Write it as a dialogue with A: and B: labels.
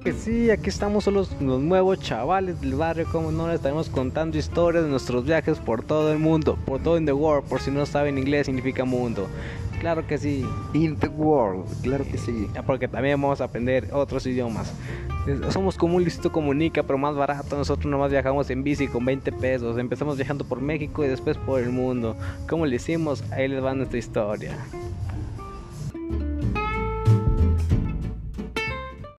A: que sí, aquí estamos los, los nuevos chavales del barrio, como no les estaremos contando historias de nuestros viajes por todo el mundo, por todo in the world, por si no saben inglés significa mundo. Claro que sí.
B: In the world, claro que sí.
A: Porque también vamos a aprender otros idiomas. Somos como un listo comunica, pero más barato. Nosotros nomás viajamos en bici con 20 pesos. Empezamos viajando por México y después por el mundo. ¿Cómo le hicimos? Ahí les va nuestra historia.